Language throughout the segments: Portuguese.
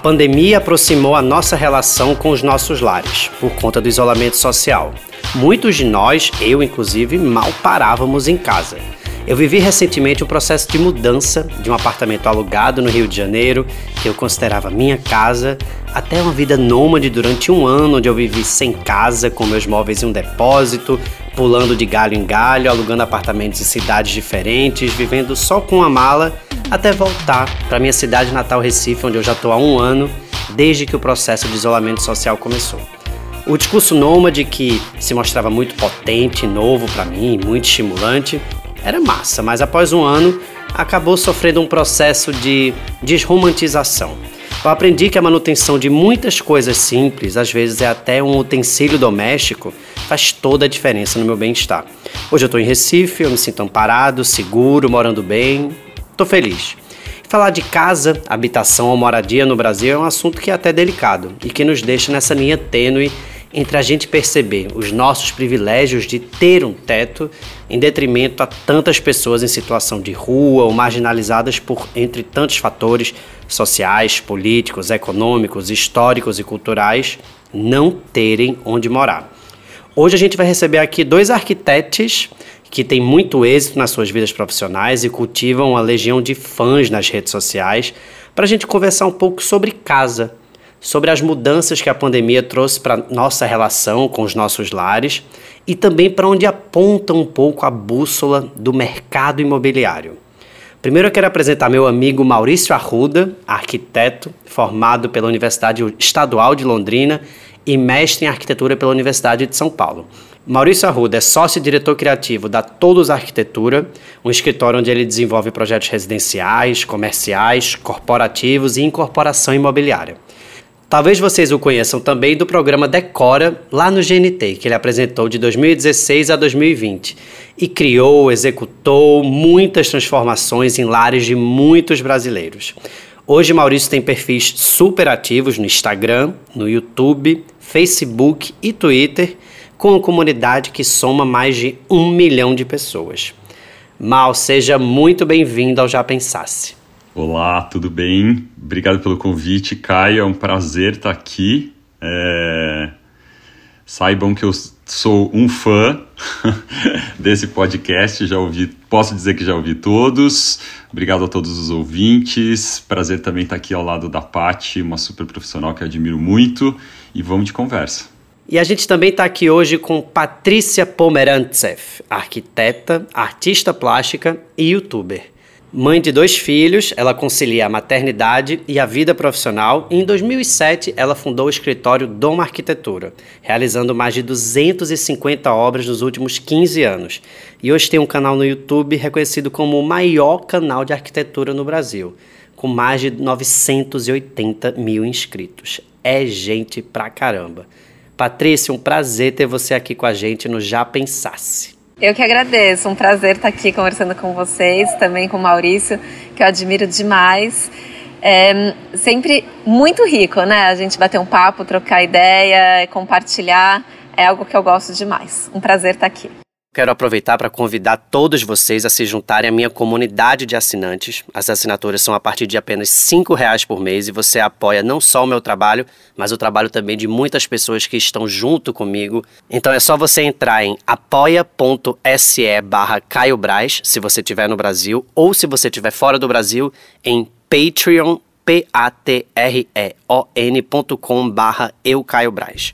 pandemia aproximou a nossa relação com os nossos lares, por conta do isolamento social. Muitos de nós, eu inclusive, mal parávamos em casa. Eu vivi recentemente um processo de mudança de um apartamento alugado no Rio de Janeiro, que eu considerava minha casa, até uma vida nômade durante um ano, onde eu vivi sem casa, com meus móveis em um depósito, pulando de galho em galho, alugando apartamentos em cidades diferentes, vivendo só com uma mala, até voltar para minha cidade natal Recife, onde eu já estou há um ano, desde que o processo de isolamento social começou. O discurso nômade, que se mostrava muito potente, novo para mim, muito estimulante, era massa, mas após um ano acabou sofrendo um processo de desromantização. Eu aprendi que a manutenção de muitas coisas simples, às vezes é até um utensílio doméstico, faz toda a diferença no meu bem-estar. Hoje eu estou em Recife, eu me sinto amparado, seguro, morando bem, estou feliz. Falar de casa, habitação ou moradia no Brasil é um assunto que é até delicado e que nos deixa nessa linha tênue entre a gente perceber os nossos privilégios de ter um teto em detrimento a tantas pessoas em situação de rua ou marginalizadas por entre tantos fatores sociais, políticos, econômicos, históricos e culturais não terem onde morar. Hoje a gente vai receber aqui dois arquitetos que têm muito êxito nas suas vidas profissionais e cultivam uma legião de fãs nas redes sociais para a gente conversar um pouco sobre casa, sobre as mudanças que a pandemia trouxe para nossa relação com os nossos lares e também para onde aponta um pouco a bússola do mercado imobiliário. Primeiro eu quero apresentar meu amigo Maurício Arruda, arquiteto formado pela Universidade Estadual de Londrina e mestre em arquitetura pela Universidade de São Paulo. Maurício Arruda é sócio e diretor criativo da Todos Arquitetura, um escritório onde ele desenvolve projetos residenciais, comerciais, corporativos e incorporação imobiliária. Talvez vocês o conheçam também do programa Decora, lá no GNT, que ele apresentou de 2016 a 2020 e criou, executou muitas transformações em lares de muitos brasileiros. Hoje, Maurício tem perfis super ativos no Instagram, no YouTube, Facebook e Twitter, com uma comunidade que soma mais de um milhão de pessoas. Mal, seja muito bem-vindo ao Já Pensasse. Olá, tudo bem? Obrigado pelo convite, Caio. É um prazer estar aqui. É... Saibam que eu sou um fã desse podcast. Já ouvi, posso dizer que já ouvi todos. Obrigado a todos os ouvintes. Prazer também estar aqui ao lado da Pati, uma super profissional que admiro muito. E vamos de conversa. E a gente também está aqui hoje com Patrícia Pomerantsev, arquiteta, artista plástica e youtuber. Mãe de dois filhos, ela concilia a maternidade e a vida profissional e em 2007 ela fundou o escritório Dom Arquitetura, realizando mais de 250 obras nos últimos 15 anos. E hoje tem um canal no YouTube reconhecido como o maior canal de arquitetura no Brasil, com mais de 980 mil inscritos. É gente pra caramba. Patrícia, um prazer ter você aqui com a gente no Já Pensasse. Eu que agradeço, um prazer estar aqui conversando com vocês, também com o Maurício, que eu admiro demais. É sempre muito rico, né? A gente bater um papo, trocar ideia, compartilhar, é algo que eu gosto demais. Um prazer estar aqui. Quero aproveitar para convidar todos vocês a se juntarem à minha comunidade de assinantes. As assinaturas são a partir de apenas R$ reais por mês e você apoia não só o meu trabalho, mas o trabalho também de muitas pessoas que estão junto comigo. Então é só você entrar em apoia.se barra Caio se você estiver no Brasil, ou se você estiver fora do Brasil, em Patreon, P-A-T-R-E-O-N.com barra Eu Caio Braz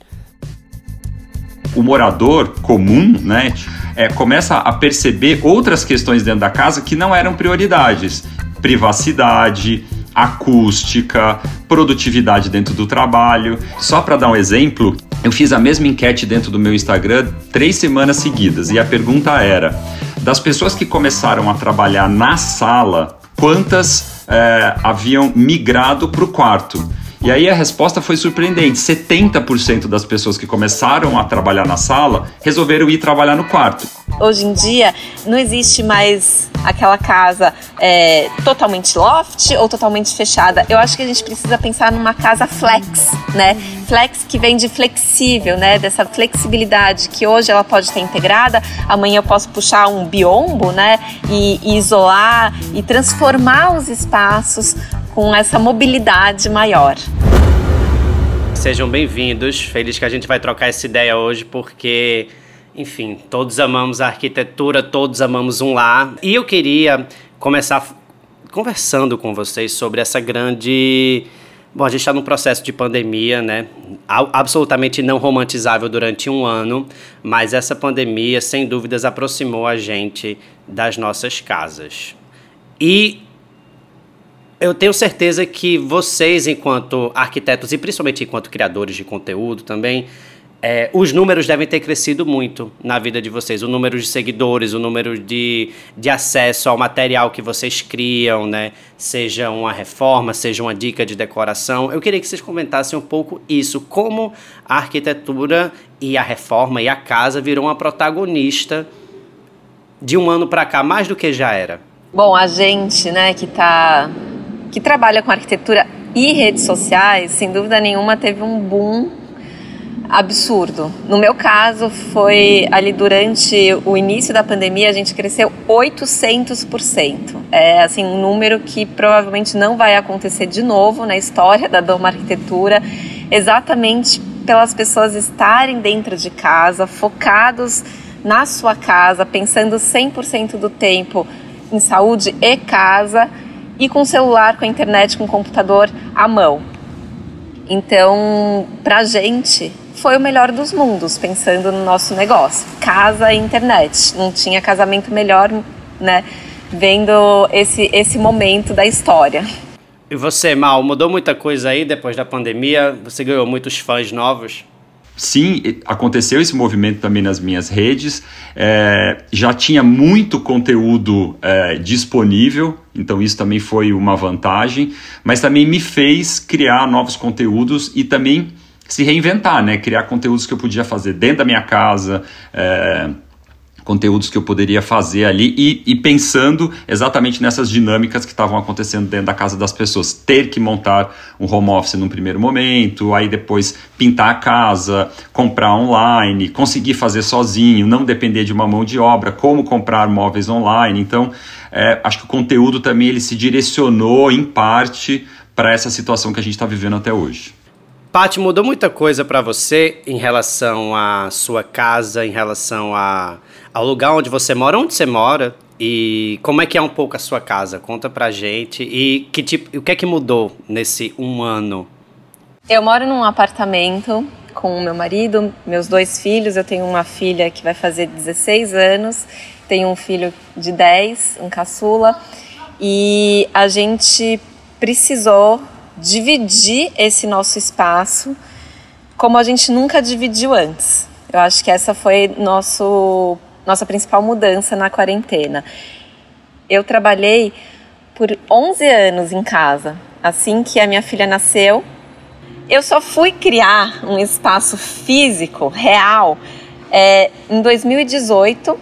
o morador comum, né, é, começa a perceber outras questões dentro da casa que não eram prioridades. Privacidade, acústica, produtividade dentro do trabalho. Só para dar um exemplo, eu fiz a mesma enquete dentro do meu Instagram três semanas seguidas e a pergunta era: das pessoas que começaram a trabalhar na sala, quantas é, haviam migrado para o quarto? E aí a resposta foi surpreendente: 70% das pessoas que começaram a trabalhar na sala resolveram ir trabalhar no quarto. Hoje em dia não existe mais aquela casa é, totalmente loft ou totalmente fechada. Eu acho que a gente precisa pensar numa casa flex, né? Flex que vem de flexível, né? Dessa flexibilidade que hoje ela pode ter integrada, amanhã eu posso puxar um biombo, né? E, e isolar e transformar os espaços com essa mobilidade maior. Sejam bem-vindos. Feliz que a gente vai trocar essa ideia hoje, porque, enfim, todos amamos a arquitetura, todos amamos um lar. E eu queria começar conversando com vocês sobre essa grande. Bom, a gente está num processo de pandemia, né? Absolutamente não romantizável durante um ano, mas essa pandemia, sem dúvidas, aproximou a gente das nossas casas. E eu tenho certeza que vocês, enquanto arquitetos e principalmente enquanto criadores de conteúdo também, é, os números devem ter crescido muito na vida de vocês. O número de seguidores, o número de, de acesso ao material que vocês criam, né? Seja uma reforma, seja uma dica de decoração. Eu queria que vocês comentassem um pouco isso. Como a arquitetura e a reforma e a casa virou uma protagonista de um ano para cá, mais do que já era. Bom, a gente, né, que tá que trabalha com arquitetura e redes sociais, sem dúvida nenhuma teve um boom absurdo. No meu caso, foi ali durante o início da pandemia, a gente cresceu 800%. É assim um número que provavelmente não vai acontecer de novo na história da Doma Arquitetura, exatamente pelas pessoas estarem dentro de casa, focados na sua casa, pensando 100% do tempo em saúde e casa e com celular, com a internet, com computador à mão. Então, para gente, foi o melhor dos mundos, pensando no nosso negócio. Casa e internet. Não tinha casamento melhor, né? Vendo esse, esse momento da história. E você, Mal, mudou muita coisa aí depois da pandemia? Você ganhou muitos fãs novos? sim, aconteceu esse movimento também nas minhas redes. É, já tinha muito conteúdo é, disponível, então isso também foi uma vantagem, mas também me fez criar novos conteúdos e também se reinventar, né? Criar conteúdos que eu podia fazer dentro da minha casa. É, conteúdos que eu poderia fazer ali e, e pensando exatamente nessas dinâmicas que estavam acontecendo dentro da casa das pessoas. Ter que montar um home office num primeiro momento, aí depois pintar a casa, comprar online, conseguir fazer sozinho, não depender de uma mão de obra, como comprar móveis online. Então, é, acho que o conteúdo também ele se direcionou em parte para essa situação que a gente está vivendo até hoje. Paty, mudou muita coisa para você em relação à sua casa, em relação a, ao lugar onde você mora, onde você mora e como é que é um pouco a sua casa? Conta pra gente e que tipo, o que é que mudou nesse um ano? Eu moro num apartamento com o meu marido, meus dois filhos. Eu tenho uma filha que vai fazer 16 anos, tenho um filho de 10, um caçula, e a gente precisou dividir esse nosso espaço como a gente nunca dividiu antes. Eu acho que essa foi nosso, nossa principal mudança na quarentena. Eu trabalhei por 11 anos em casa. Assim que a minha filha nasceu, eu só fui criar um espaço físico, real, é, em 2018,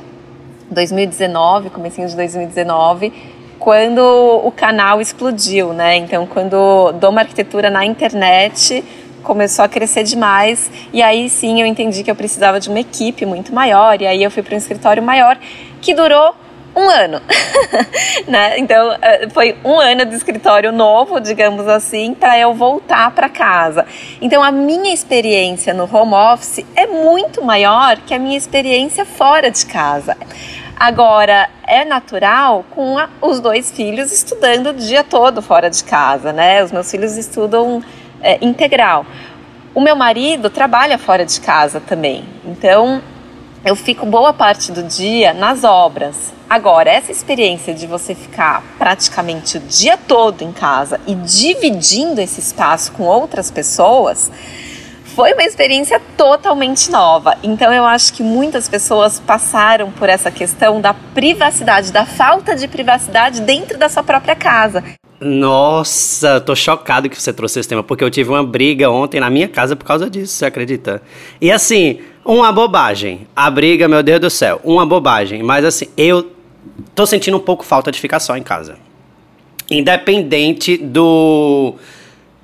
2019, comecinho de 2019, quando o canal explodiu, né? Então, quando Doma Arquitetura na internet começou a crescer demais e aí sim eu entendi que eu precisava de uma equipe muito maior e aí eu fui para um escritório maior que durou um ano, né? Então eh, foi um ano de escritório novo, digamos assim, para eu voltar para casa. Então a minha experiência no home office é muito maior que a minha experiência fora de casa. Agora, é natural com a, os dois filhos estudando o dia todo fora de casa, né? Os meus filhos estudam é, integral. O meu marido trabalha fora de casa também, então eu fico boa parte do dia nas obras. Agora, essa experiência de você ficar praticamente o dia todo em casa e dividindo esse espaço com outras pessoas foi uma experiência totalmente nova. Então eu acho que muitas pessoas passaram por essa questão da privacidade, da falta de privacidade dentro da sua própria casa. Nossa, tô chocado que você trouxe esse tema, porque eu tive uma briga ontem na minha casa por causa disso, você acredita? E assim, uma bobagem. A briga, meu Deus do céu, uma bobagem. Mas assim, eu tô sentindo um pouco falta de ficar só em casa. Independente do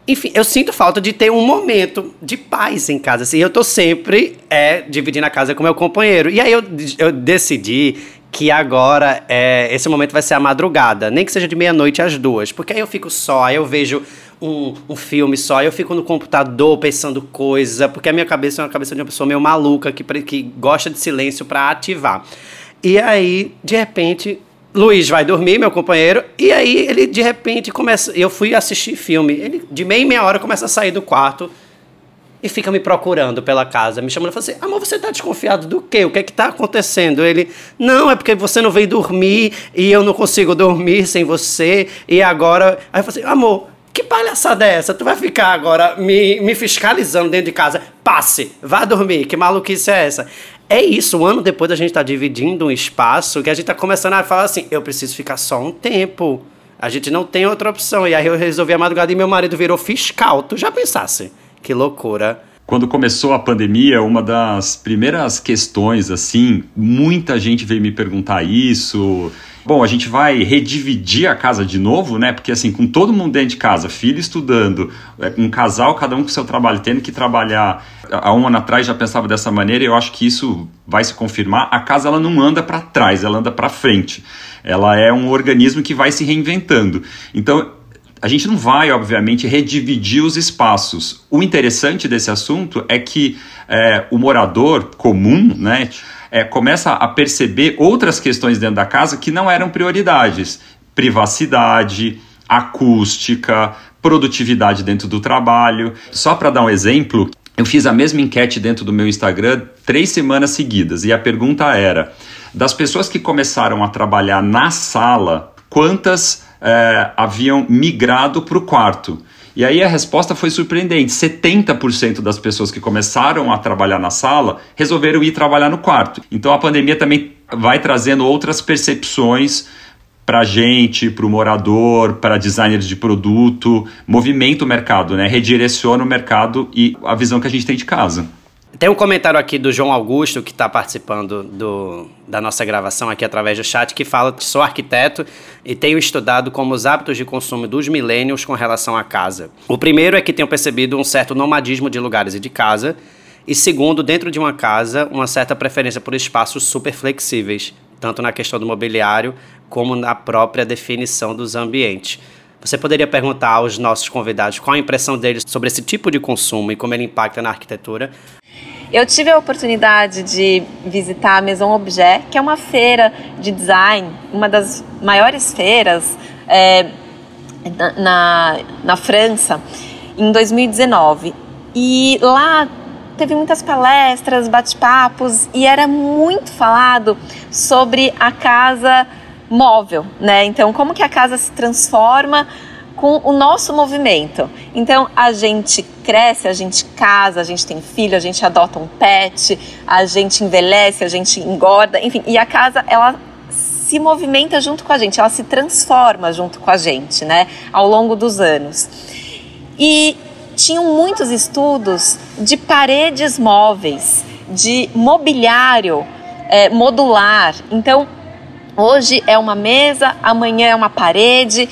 enfim, eu sinto falta de ter um momento de paz em casa. Assim, eu tô sempre é, dividindo a casa com meu companheiro. E aí eu, eu decidi que agora é, esse momento vai ser a madrugada, nem que seja de meia-noite às duas, porque aí eu fico só, aí eu vejo um, um filme só, eu fico no computador pensando coisa, porque a minha cabeça é uma cabeça de uma pessoa meio maluca que, que gosta de silêncio para ativar. E aí, de repente, Luiz vai dormir, meu companheiro, e aí ele de repente começa. Eu fui assistir filme. Ele de meia em meia hora começa a sair do quarto e fica me procurando pela casa, me chamando e fala assim: Amor, você tá desconfiado do quê? O que é que tá acontecendo? Ele, não, é porque você não veio dormir e eu não consigo dormir sem você, e agora. Aí eu falei assim: Amor, que palhaçada é essa? Tu vai ficar agora me, me fiscalizando dentro de casa? Passe, vá dormir, que maluquice é essa? É isso, um ano depois a gente tá dividindo um espaço que a gente tá começando a falar assim: eu preciso ficar só um tempo. A gente não tem outra opção. E aí eu resolvi a madrugada e meu marido virou fiscal. Tu já pensasse? Que loucura. Quando começou a pandemia, uma das primeiras questões, assim, muita gente veio me perguntar isso. Bom, a gente vai redividir a casa de novo, né? Porque assim, com todo mundo dentro de casa, filho estudando, é, um casal, cada um com seu trabalho, tendo que trabalhar. Há um ano atrás já pensava dessa maneira e eu acho que isso vai se confirmar. A casa ela não anda para trás, ela anda para frente. Ela é um organismo que vai se reinventando. Então, a gente não vai, obviamente, redividir os espaços. O interessante desse assunto é que é, o morador comum, né, é, começa a perceber outras questões dentro da casa que não eram prioridades. Privacidade, acústica, produtividade dentro do trabalho. Só para dar um exemplo, eu fiz a mesma enquete dentro do meu Instagram três semanas seguidas e a pergunta era: das pessoas que começaram a trabalhar na sala, quantas é, haviam migrado para o quarto. E aí a resposta foi surpreendente: 70% das pessoas que começaram a trabalhar na sala resolveram ir trabalhar no quarto. Então a pandemia também vai trazendo outras percepções para gente, para o morador, para designers de produto, movimenta o mercado, né? redireciona o mercado e a visão que a gente tem de casa. Tem um comentário aqui do João Augusto, que está participando do, da nossa gravação aqui através do chat, que fala que sou arquiteto e tenho estudado como os hábitos de consumo dos milênios com relação à casa. O primeiro é que tenho percebido um certo nomadismo de lugares e de casa, e segundo, dentro de uma casa, uma certa preferência por espaços super flexíveis, tanto na questão do mobiliário como na própria definição dos ambientes. Você poderia perguntar aos nossos convidados qual a impressão deles sobre esse tipo de consumo e como ele impacta na arquitetura. Eu tive a oportunidade de visitar a Maison Objet, que é uma feira de design, uma das maiores feiras é, na, na França, em 2019. E lá teve muitas palestras, bate-papos e era muito falado sobre a casa móvel, né? Então, como que a casa se transforma com o nosso movimento. Então a gente cresce, a gente casa, a gente tem filho, a gente adota um pet, a gente envelhece, a gente engorda, enfim, e a casa ela se movimenta junto com a gente, ela se transforma junto com a gente, né, ao longo dos anos. E tinham muitos estudos de paredes móveis, de mobiliário é, modular. Então, hoje é uma mesa, amanhã é uma parede,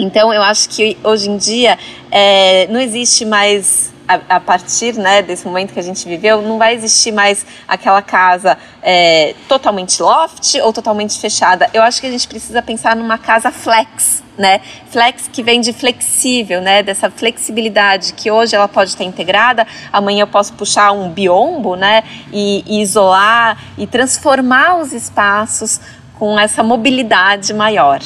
então, eu acho que hoje em dia é, não existe mais, a, partir né, desse momento que a gente viveu, não vai existir mais aquela casa é, totalmente loft ou totalmente fechada. Eu acho que a gente precisa pensar numa casa flex, né? Flex que vem de flexível, né? Dessa flexibilidade que hoje ela pode estar integrada, amanhã eu posso puxar um biombo, né? E, e isolar e transformar os espaços com essa mobilidade maior.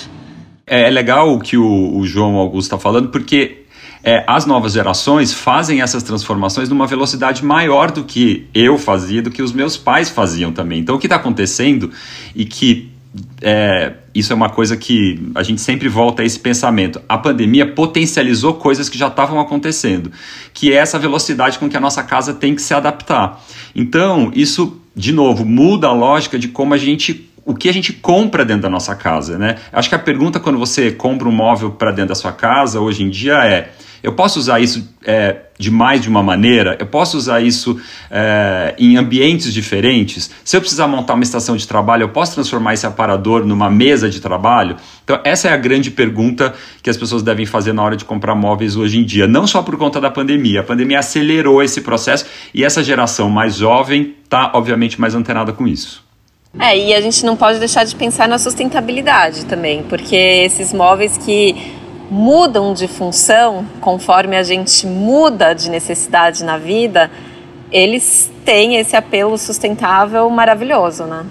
É, é legal o que o, o João Augusto está falando, porque é, as novas gerações fazem essas transformações numa velocidade maior do que eu fazia, do que os meus pais faziam também. Então, o que está acontecendo e que é, isso é uma coisa que a gente sempre volta a esse pensamento. A pandemia potencializou coisas que já estavam acontecendo, que é essa velocidade com que a nossa casa tem que se adaptar. Então, isso, de novo, muda a lógica de como a gente o que a gente compra dentro da nossa casa, né? Acho que a pergunta quando você compra um móvel para dentro da sua casa hoje em dia é: eu posso usar isso é, de mais de uma maneira? Eu posso usar isso é, em ambientes diferentes? Se eu precisar montar uma estação de trabalho, eu posso transformar esse aparador numa mesa de trabalho? Então, essa é a grande pergunta que as pessoas devem fazer na hora de comprar móveis hoje em dia, não só por conta da pandemia. A pandemia acelerou esse processo e essa geração mais jovem está, obviamente, mais antenada com isso. É, e a gente não pode deixar de pensar na sustentabilidade também, porque esses móveis que mudam de função conforme a gente muda de necessidade na vida, eles têm esse apelo sustentável maravilhoso, né?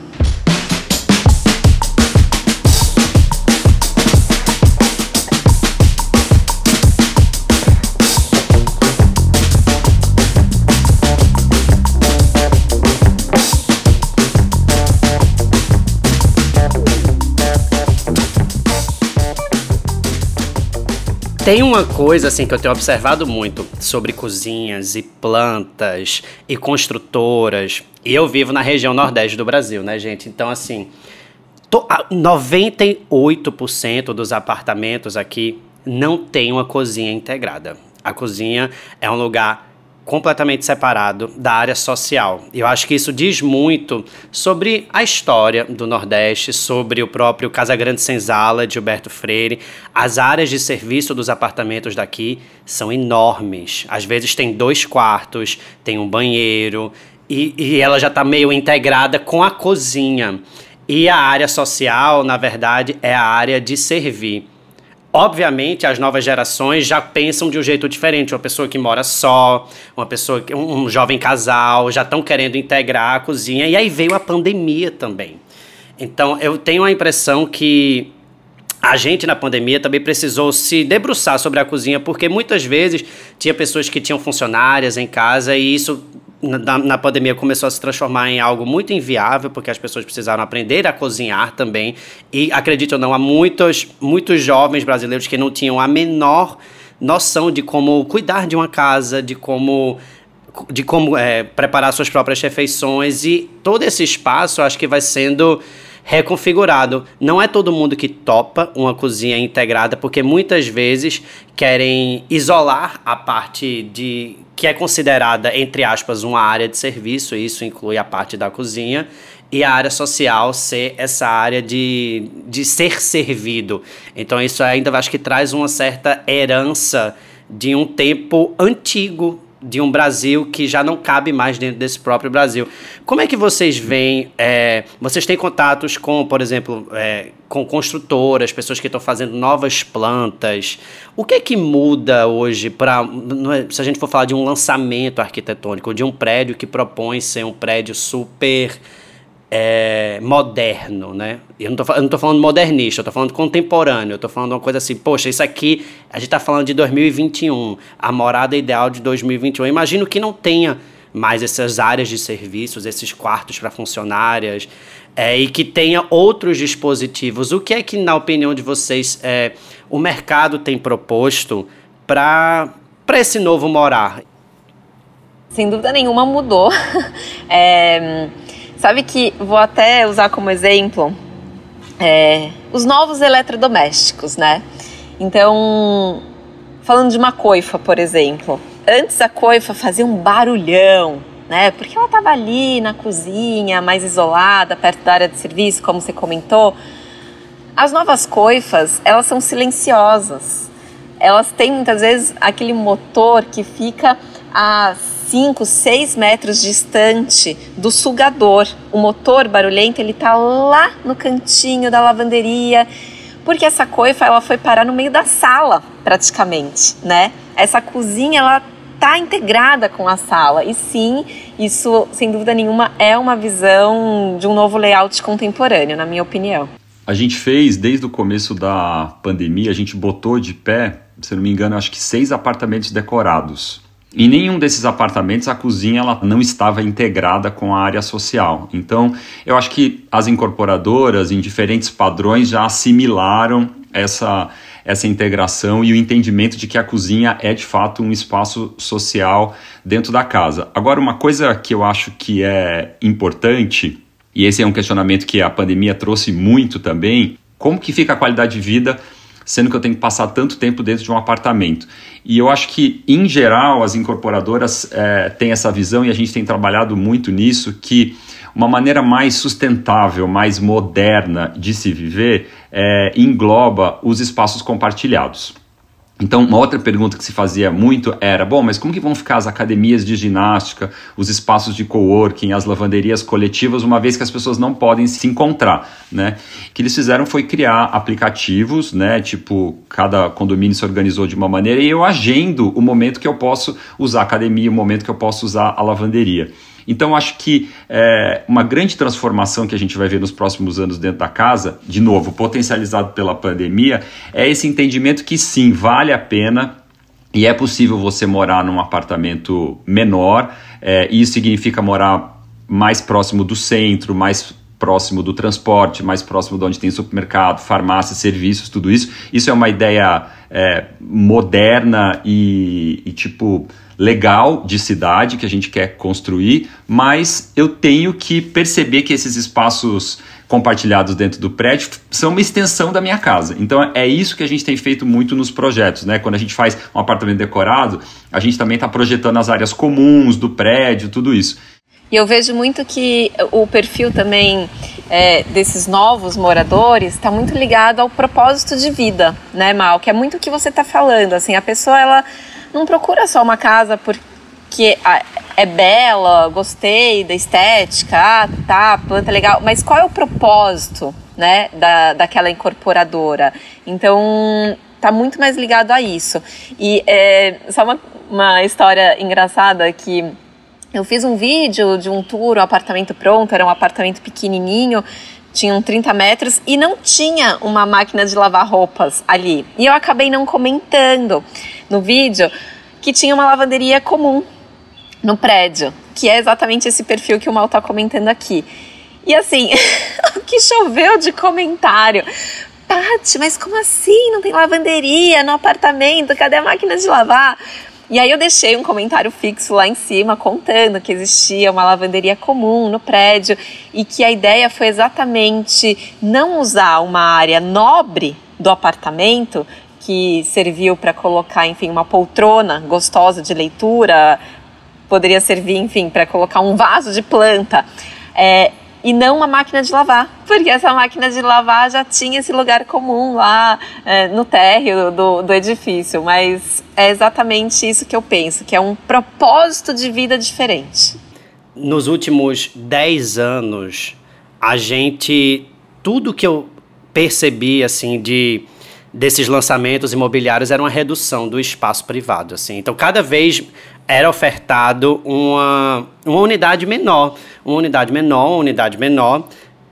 Tem uma coisa assim que eu tenho observado muito sobre cozinhas e plantas e construtoras. E eu vivo na região nordeste do Brasil, né, gente? Então, assim, 98% dos apartamentos aqui não tem uma cozinha integrada. A cozinha é um lugar completamente separado da área social. Eu acho que isso diz muito sobre a história do Nordeste, sobre o próprio Casa Grande Senzala de Gilberto Freire. As áreas de serviço dos apartamentos daqui são enormes. Às vezes tem dois quartos, tem um banheiro e, e ela já está meio integrada com a cozinha. E a área social, na verdade, é a área de servir. Obviamente, as novas gerações já pensam de um jeito diferente. Uma pessoa que mora só, uma pessoa, um, um jovem casal, já estão querendo integrar a cozinha. E aí veio a pandemia também. Então, eu tenho a impressão que a gente na pandemia também precisou se debruçar sobre a cozinha, porque muitas vezes tinha pessoas que tinham funcionárias em casa e isso na, na, pandemia começou a se transformar em algo muito inviável, porque as pessoas precisaram aprender a cozinhar também. E acredite ou não, há muitos, muitos jovens brasileiros que não tinham a menor noção de como cuidar de uma casa, de como de como é, preparar suas próprias refeições e todo esse espaço acho que vai sendo reconfigurado. Não é todo mundo que topa uma cozinha integrada, porque muitas vezes querem isolar a parte de que é considerada entre aspas uma área de serviço, isso inclui a parte da cozinha e a área social ser essa área de, de ser servido. Então isso ainda acho que traz uma certa herança de um tempo antigo de um Brasil que já não cabe mais dentro desse próprio Brasil. Como é que vocês veem? É, vocês têm contatos com, por exemplo, é, com construtoras, pessoas que estão fazendo novas plantas. O que é que muda hoje para, é, se a gente for falar de um lançamento arquitetônico, de um prédio que propõe ser um prédio super é, moderno, né? Eu não, tô, eu não tô falando modernista, eu tô falando contemporâneo, eu tô falando uma coisa assim, poxa, isso aqui, a gente tá falando de 2021, a morada ideal de 2021. Eu imagino que não tenha mais essas áreas de serviços, esses quartos para funcionárias, é, e que tenha outros dispositivos. O que é que, na opinião de vocês, é, o mercado tem proposto para esse novo morar? Sem dúvida nenhuma mudou. é Sabe que vou até usar como exemplo é, os novos eletrodomésticos, né? Então, falando de uma coifa, por exemplo. Antes a coifa fazia um barulhão, né? Porque ela estava ali na cozinha, mais isolada, perto da área de serviço, como você comentou. As novas coifas, elas são silenciosas. Elas têm muitas vezes aquele motor que fica a 5, 6 metros distante do sugador. O motor barulhento ele está lá no cantinho da lavanderia, porque essa coifa ela foi parar no meio da sala, praticamente, né? Essa cozinha ela está integrada com a sala. E sim, isso sem dúvida nenhuma é uma visão de um novo layout contemporâneo, na minha opinião. A gente fez desde o começo da pandemia, a gente botou de pé, se não me engano, acho que seis apartamentos decorados em nenhum desses apartamentos a cozinha ela não estava integrada com a área social. Então, eu acho que as incorporadoras, em diferentes padrões, já assimilaram essa, essa integração e o entendimento de que a cozinha é de fato um espaço social dentro da casa. Agora, uma coisa que eu acho que é importante, e esse é um questionamento que a pandemia trouxe muito também, como que fica a qualidade de vida sendo que eu tenho que passar tanto tempo dentro de um apartamento. E eu acho que, em geral, as incorporadoras é, têm essa visão e a gente tem trabalhado muito nisso, que uma maneira mais sustentável, mais moderna de se viver é, engloba os espaços compartilhados. Então, uma outra pergunta que se fazia muito era: bom, mas como que vão ficar as academias de ginástica, os espaços de coworking, as lavanderias coletivas, uma vez que as pessoas não podem se encontrar, né? O que eles fizeram foi criar aplicativos, né? Tipo, cada condomínio se organizou de uma maneira e eu agendo o momento que eu posso usar a academia, o momento que eu posso usar a lavanderia. Então, acho que é, uma grande transformação que a gente vai ver nos próximos anos dentro da casa, de novo, potencializado pela pandemia, é esse entendimento que sim, vale a pena e é possível você morar num apartamento menor, é, isso significa morar mais próximo do centro, mais próximo do transporte, mais próximo de onde tem supermercado, farmácia, serviços, tudo isso. Isso é uma ideia é, moderna e, e tipo legal de cidade que a gente quer construir, mas eu tenho que perceber que esses espaços compartilhados dentro do prédio são uma extensão da minha casa. Então é isso que a gente tem feito muito nos projetos, né? Quando a gente faz um apartamento decorado, a gente também está projetando as áreas comuns do prédio, tudo isso. E eu vejo muito que o perfil também é, desses novos moradores está muito ligado ao propósito de vida, né, Mal? Que é muito o que você está falando. Assim, a pessoa ela não procura só uma casa porque é bela, gostei da estética, ah, tá, planta legal, mas qual é o propósito, né, da, daquela incorporadora? Então, tá muito mais ligado a isso. E é, só uma, uma história engraçada que eu fiz um vídeo de um tour, um apartamento pronto, era um apartamento pequenininho, tinham 30 metros e não tinha uma máquina de lavar roupas ali. E eu acabei não comentando no vídeo que tinha uma lavanderia comum no prédio, que é exatamente esse perfil que o Mal está comentando aqui. E assim, o que choveu de comentário. Tati, mas como assim? Não tem lavanderia no apartamento? Cadê a máquina de lavar? E aí eu deixei um comentário fixo lá em cima contando que existia uma lavanderia comum no prédio e que a ideia foi exatamente não usar uma área nobre do apartamento que serviu para colocar, enfim, uma poltrona gostosa de leitura, poderia servir, enfim, para colocar um vaso de planta. É, e não uma máquina de lavar, porque essa máquina de lavar já tinha esse lugar comum lá é, no térreo do, do edifício, mas é exatamente isso que eu penso, que é um propósito de vida diferente. Nos últimos 10 anos, a gente, tudo que eu percebi, assim, de desses lançamentos imobiliários era uma redução do espaço privado, assim. Então, cada vez era ofertado uma, uma unidade menor, uma unidade menor, uma unidade menor,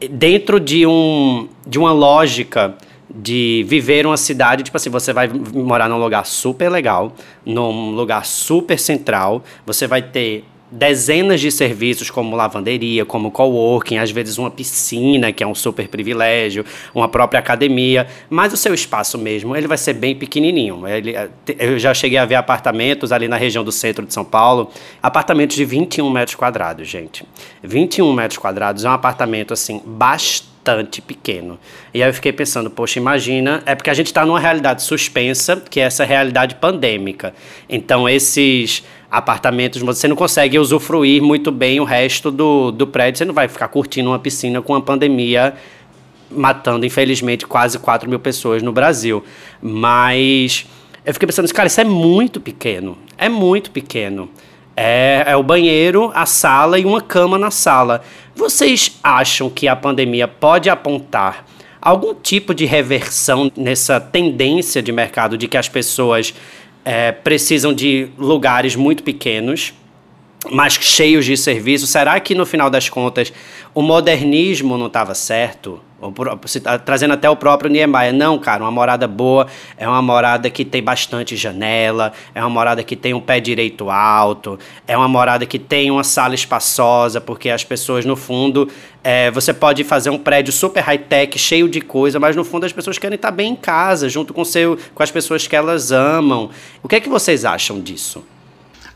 dentro de, um, de uma lógica de viver uma cidade, tipo assim, você vai morar num lugar super legal, num lugar super central, você vai ter dezenas de serviços como lavanderia, como coworking, às vezes uma piscina, que é um super privilégio, uma própria academia, mas o seu espaço mesmo, ele vai ser bem pequenininho. Ele, eh, eu já cheguei a ver apartamentos ali na região do centro de São Paulo, apartamentos de 21 metros quadrados, gente. 21 metros quadrados é um apartamento, assim, bastante pequeno. E aí eu fiquei pensando, poxa, imagina, é porque a gente está numa realidade suspensa, que é essa realidade pandêmica. Então, esses apartamentos, você não consegue usufruir muito bem o resto do, do prédio, você não vai ficar curtindo uma piscina com a pandemia matando, infelizmente, quase 4 mil pessoas no Brasil. Mas eu fiquei pensando, cara, isso é muito pequeno. É muito pequeno. É, é o banheiro, a sala e uma cama na sala. Vocês acham que a pandemia pode apontar algum tipo de reversão nessa tendência de mercado de que as pessoas é, precisam de lugares muito pequenos, mas cheios de serviço. Será que no final das contas o modernismo não estava certo? Tá trazendo até o próprio Niemeyer. Não, cara, uma morada boa é uma morada que tem bastante janela, é uma morada que tem um pé direito alto, é uma morada que tem uma sala espaçosa, porque as pessoas, no fundo, é, você pode fazer um prédio super high-tech, cheio de coisa, mas no fundo as pessoas querem estar bem em casa, junto com, seu, com as pessoas que elas amam. O que é que vocês acham disso?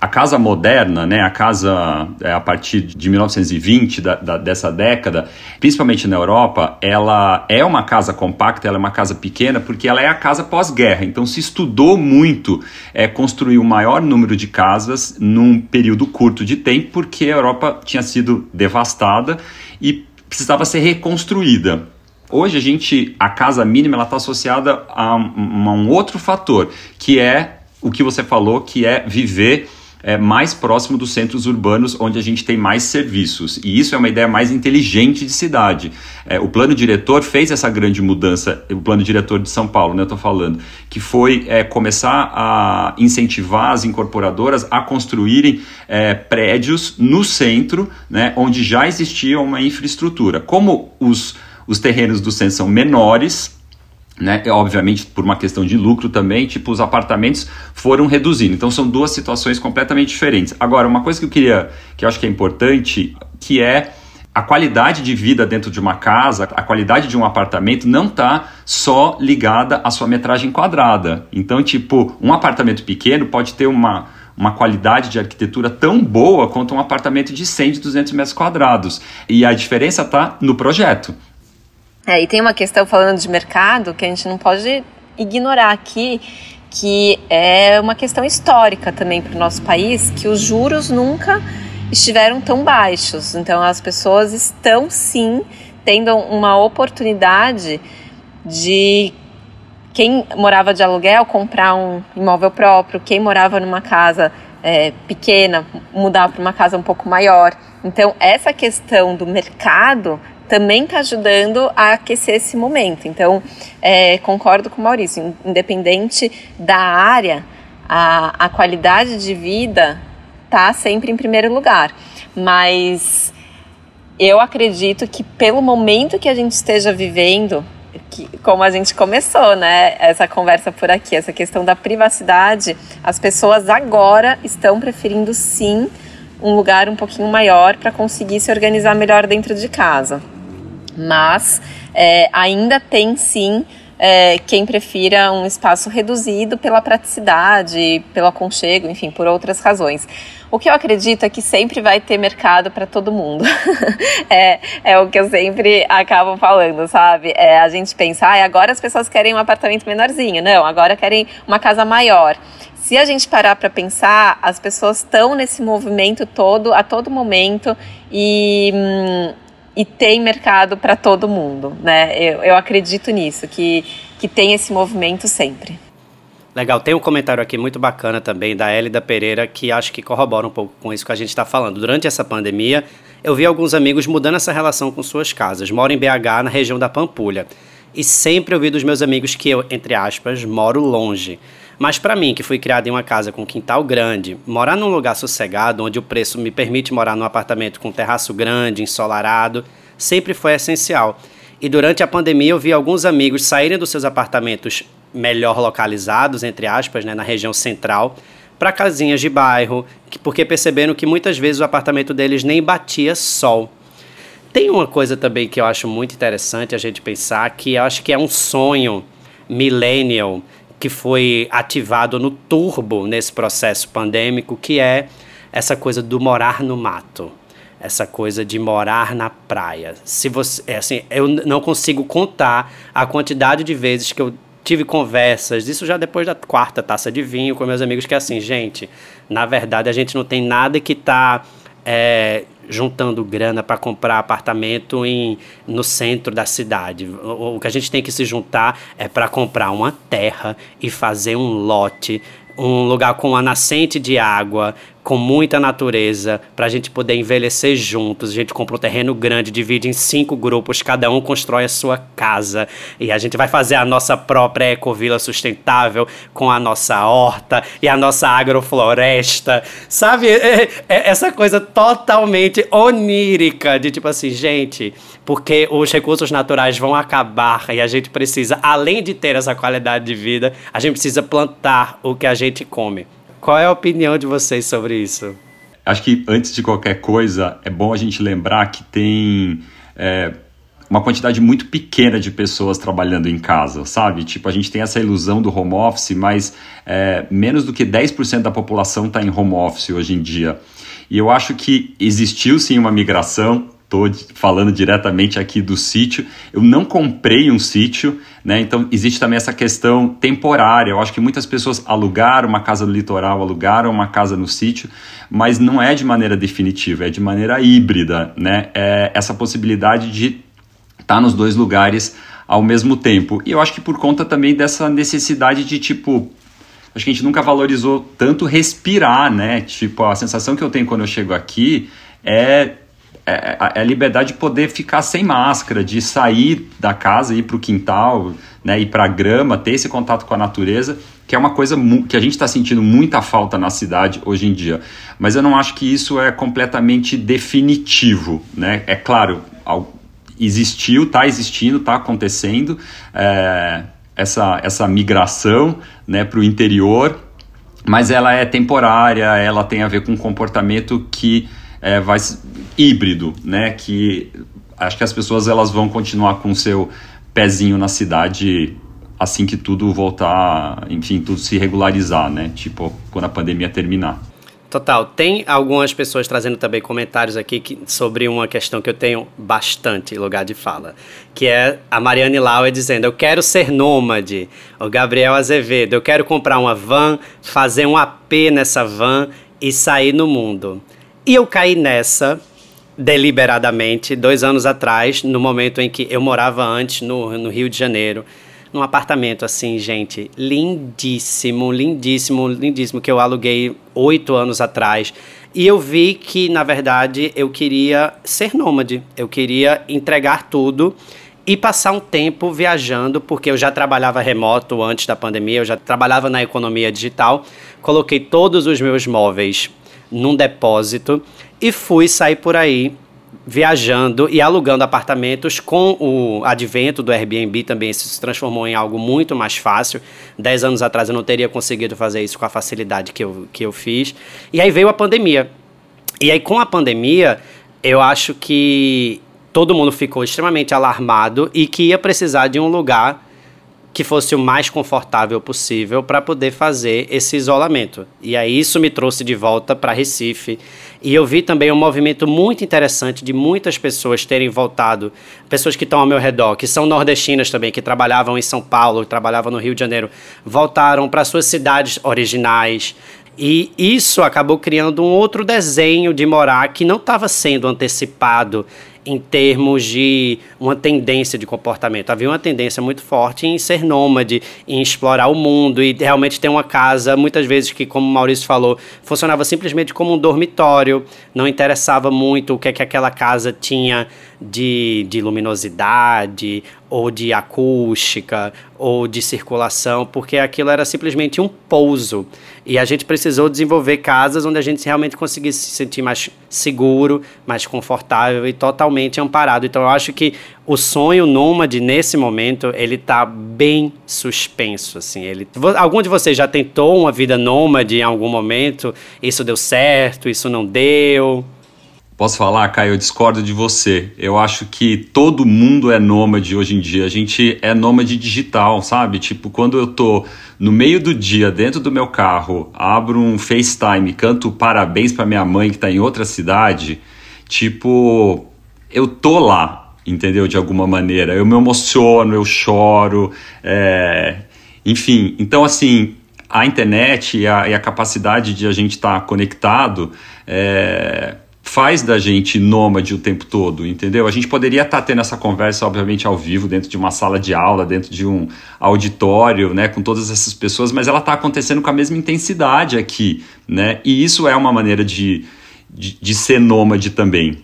A casa moderna, né, a casa é, a partir de 1920, da, da, dessa década, principalmente na Europa, ela é uma casa compacta, ela é uma casa pequena, porque ela é a casa pós-guerra. Então se estudou muito é, construir o maior número de casas num período curto de tempo, porque a Europa tinha sido devastada e precisava ser reconstruída. Hoje a gente, a casa mínima, ela está associada a a um outro fator, que é o que você falou, que é viver é, mais próximo dos centros urbanos, onde a gente tem mais serviços. E isso é uma ideia mais inteligente de cidade. É, o plano diretor fez essa grande mudança, o plano diretor de São Paulo, né, eu estou falando, que foi é, começar a incentivar as incorporadoras a construírem é, prédios no centro, né, onde já existia uma infraestrutura. Como os, os terrenos do centro são menores, né? Obviamente, por uma questão de lucro também, tipo, os apartamentos foram reduzindo. Então, são duas situações completamente diferentes. Agora, uma coisa que eu queria, que eu acho que é importante, que é a qualidade de vida dentro de uma casa, a qualidade de um apartamento não está só ligada à sua metragem quadrada. Então, tipo, um apartamento pequeno pode ter uma, uma qualidade de arquitetura tão boa quanto um apartamento de 100, de 200 metros quadrados. E a diferença está no projeto. É, e tem uma questão falando de mercado que a gente não pode ignorar aqui, que é uma questão histórica também para o nosso país, que os juros nunca estiveram tão baixos. Então as pessoas estão sim tendo uma oportunidade de quem morava de aluguel comprar um imóvel próprio, quem morava numa casa é, pequena mudar para uma casa um pouco maior. Então essa questão do mercado também está ajudando a aquecer esse momento. Então, é, concordo com o Maurício, independente da área, a, a qualidade de vida está sempre em primeiro lugar. Mas eu acredito que pelo momento que a gente esteja vivendo, que, como a gente começou, né, essa conversa por aqui, essa questão da privacidade, as pessoas agora estão preferindo sim um lugar um pouquinho maior para conseguir se organizar melhor dentro de casa mas é, ainda tem sim é, quem prefira um espaço reduzido pela praticidade, pelo aconchego, enfim, por outras razões. O que eu acredito é que sempre vai ter mercado para todo mundo. é, é o que eu sempre acabo falando, sabe? É, a gente pensa, ah, agora as pessoas querem um apartamento menorzinho. Não, agora querem uma casa maior. Se a gente parar para pensar, as pessoas estão nesse movimento todo, a todo momento, e. Hum, e tem mercado para todo mundo, né? Eu, eu acredito nisso, que, que tem esse movimento sempre. Legal, tem um comentário aqui muito bacana também da Elida Pereira que acho que corrobora um pouco com isso que a gente está falando. Durante essa pandemia, eu vi alguns amigos mudando essa relação com suas casas. Moro em BH, na região da Pampulha. E sempre ouvi dos meus amigos que eu, entre aspas, moro longe. Mas para mim, que fui criado em uma casa com quintal grande, morar num lugar sossegado, onde o preço me permite morar num apartamento com terraço grande, ensolarado, sempre foi essencial. E durante a pandemia eu vi alguns amigos saírem dos seus apartamentos melhor localizados, entre aspas, né, na região central, para casinhas de bairro, porque perceberam que muitas vezes o apartamento deles nem batia sol. Tem uma coisa também que eu acho muito interessante a gente pensar, que eu acho que é um sonho millennial que foi ativado no turbo nesse processo pandêmico, que é essa coisa do morar no mato. Essa coisa de morar na praia. Se você, é assim, eu não consigo contar a quantidade de vezes que eu tive conversas, isso já depois da quarta taça de vinho com meus amigos, que é assim, gente, na verdade a gente não tem nada que tá é, juntando grana para comprar apartamento em, no centro da cidade. O, o que a gente tem que se juntar é para comprar uma terra e fazer um lote um lugar com uma nascente de água, com muita natureza, para a gente poder envelhecer juntos. A gente compra um terreno grande, divide em cinco grupos, cada um constrói a sua casa e a gente vai fazer a nossa própria ecovila sustentável com a nossa horta e a nossa agrofloresta, sabe? É, é essa coisa totalmente onírica de tipo assim, gente, porque os recursos naturais vão acabar e a gente precisa, além de ter essa qualidade de vida, a gente precisa plantar o que a gente come. Qual é a opinião de vocês sobre isso? Acho que antes de qualquer coisa, é bom a gente lembrar que tem é, uma quantidade muito pequena de pessoas trabalhando em casa, sabe? Tipo, a gente tem essa ilusão do home office, mas é, menos do que 10% da população está em home office hoje em dia. E eu acho que existiu sim uma migração estou falando diretamente aqui do sítio. Eu não comprei um sítio, né? Então existe também essa questão temporária. Eu acho que muitas pessoas alugaram uma casa no litoral, alugaram uma casa no sítio, mas não é de maneira definitiva, é de maneira híbrida, né? É essa possibilidade de estar tá nos dois lugares ao mesmo tempo. E eu acho que por conta também dessa necessidade de tipo acho que a gente nunca valorizou tanto respirar, né? Tipo, a sensação que eu tenho quando eu chego aqui é é, é a liberdade de poder ficar sem máscara, de sair da casa, ir para o quintal, né, ir para a grama, ter esse contato com a natureza, que é uma coisa que a gente está sentindo muita falta na cidade hoje em dia. Mas eu não acho que isso é completamente definitivo. Né? É claro, existiu, está existindo, está acontecendo é, essa, essa migração né, para o interior, mas ela é temporária, ela tem a ver com um comportamento que é, vai híbrido, né? Que acho que as pessoas elas vão continuar com seu pezinho na cidade assim que tudo voltar, enfim, tudo se regularizar, né? Tipo, quando a pandemia terminar. Total. Tem algumas pessoas trazendo também comentários aqui que, sobre uma questão que eu tenho bastante lugar de fala, que é a Mariane Lauer dizendo: Eu quero ser nômade. O Gabriel Azevedo: Eu quero comprar uma van, fazer um AP nessa van e sair no mundo. E eu caí nessa deliberadamente dois anos atrás, no momento em que eu morava antes no, no Rio de Janeiro, num apartamento assim, gente, lindíssimo, lindíssimo, lindíssimo, que eu aluguei oito anos atrás. E eu vi que, na verdade, eu queria ser nômade, eu queria entregar tudo e passar um tempo viajando, porque eu já trabalhava remoto antes da pandemia, eu já trabalhava na economia digital, coloquei todos os meus móveis num depósito e fui sair por aí viajando e alugando apartamentos com o advento do Airbnb também se transformou em algo muito mais fácil. Dez anos atrás eu não teria conseguido fazer isso com a facilidade que eu, que eu fiz. E aí veio a pandemia. E aí com a pandemia, eu acho que todo mundo ficou extremamente alarmado e que ia precisar de um lugar que fosse o mais confortável possível para poder fazer esse isolamento. E aí isso me trouxe de volta para Recife. E eu vi também um movimento muito interessante de muitas pessoas terem voltado, pessoas que estão ao meu redor, que são nordestinas também, que trabalhavam em São Paulo, trabalhavam no Rio de Janeiro, voltaram para suas cidades originais, e isso acabou criando um outro desenho de morar que não estava sendo antecipado em termos de uma tendência de comportamento. Havia uma tendência muito forte em ser nômade, em explorar o mundo e realmente ter uma casa, muitas vezes que, como o Maurício falou, funcionava simplesmente como um dormitório, não interessava muito o que, é que aquela casa tinha de, de luminosidade ou de acústica ou de circulação, porque aquilo era simplesmente um pouso. E a gente precisou desenvolver casas onde a gente realmente conseguisse se sentir mais seguro, mais confortável e totalmente amparado. Então eu acho que o sonho nômade nesse momento, ele tá bem suspenso, assim. Ele, algum de vocês já tentou uma vida nômade em algum momento? Isso deu certo? Isso não deu? Posso falar, Caio? Eu discordo de você. Eu acho que todo mundo é nômade hoje em dia. A gente é nômade digital, sabe? Tipo, quando eu tô no meio do dia, dentro do meu carro, abro um FaceTime, canto parabéns para minha mãe que tá em outra cidade, tipo, eu tô lá, entendeu? De alguma maneira. Eu me emociono, eu choro, é... enfim. Então, assim, a internet e a, e a capacidade de a gente estar tá conectado. É faz da gente nômade o tempo todo, entendeu? A gente poderia estar tá tendo essa conversa, obviamente, ao vivo, dentro de uma sala de aula, dentro de um auditório, né, com todas essas pessoas, mas ela está acontecendo com a mesma intensidade aqui, né? E isso é uma maneira de, de, de ser nômade também.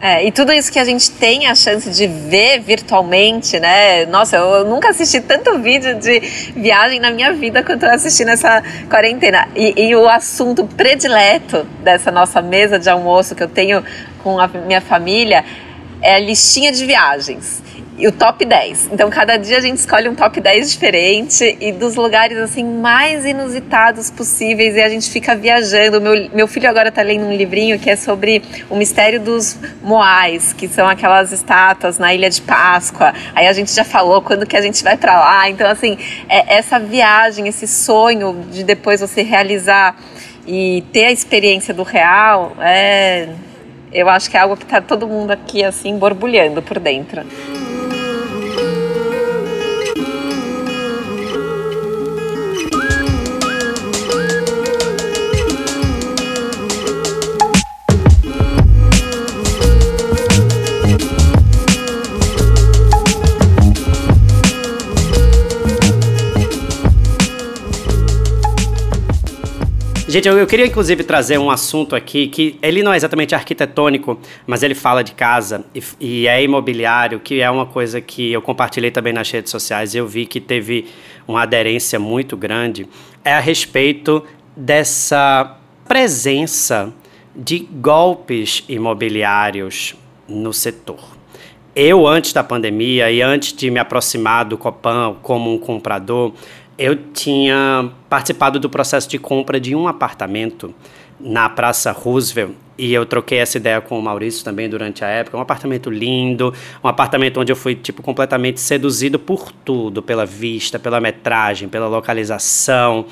É, e tudo isso que a gente tem a chance de ver virtualmente, né? Nossa, eu, nunca assisti tanto vídeo de viagem na minha vida quanto eu assisti nessa quarentena. E, e o assunto predileto dessa nossa mesa de almoço que eu tenho com a minha família é a listinha de viagens e o top 10. Então, cada dia a gente escolhe um top 10 diferente e dos lugares assim mais inusitados possíveis e a gente fica viajando. Meu, meu filho agora está lendo um livrinho que é sobre o mistério dos Moais, que são aquelas estátuas na Ilha de Páscoa. Aí a gente já falou quando que a gente vai para lá. Então, assim, é essa viagem, esse sonho de depois você realizar e ter a experiência do real, é eu acho que é algo que está todo mundo aqui assim borbulhando por dentro. Gente, eu, eu, queria inclusive trazer um assunto aqui que ele não é exatamente arquitetônico, mas ele fala de casa e, e é imobiliário, que é uma coisa que eu compartilhei também nas redes sociais e eu vi que teve uma aderência muito grande. É a respeito dessa presença de golpes imobiliários no setor. Eu, antes da pandemia e antes de me aproximar do Copan como um comprador, eu tinha participado do processo de compra de um apartamento na Praça Roosevelt e eu troquei essa ideia com o Maurício também durante a época. Um apartamento lindo, um apartamento onde eu fui tipo completamente seduzido por tudo, pela vista, pela metragem, pela localização.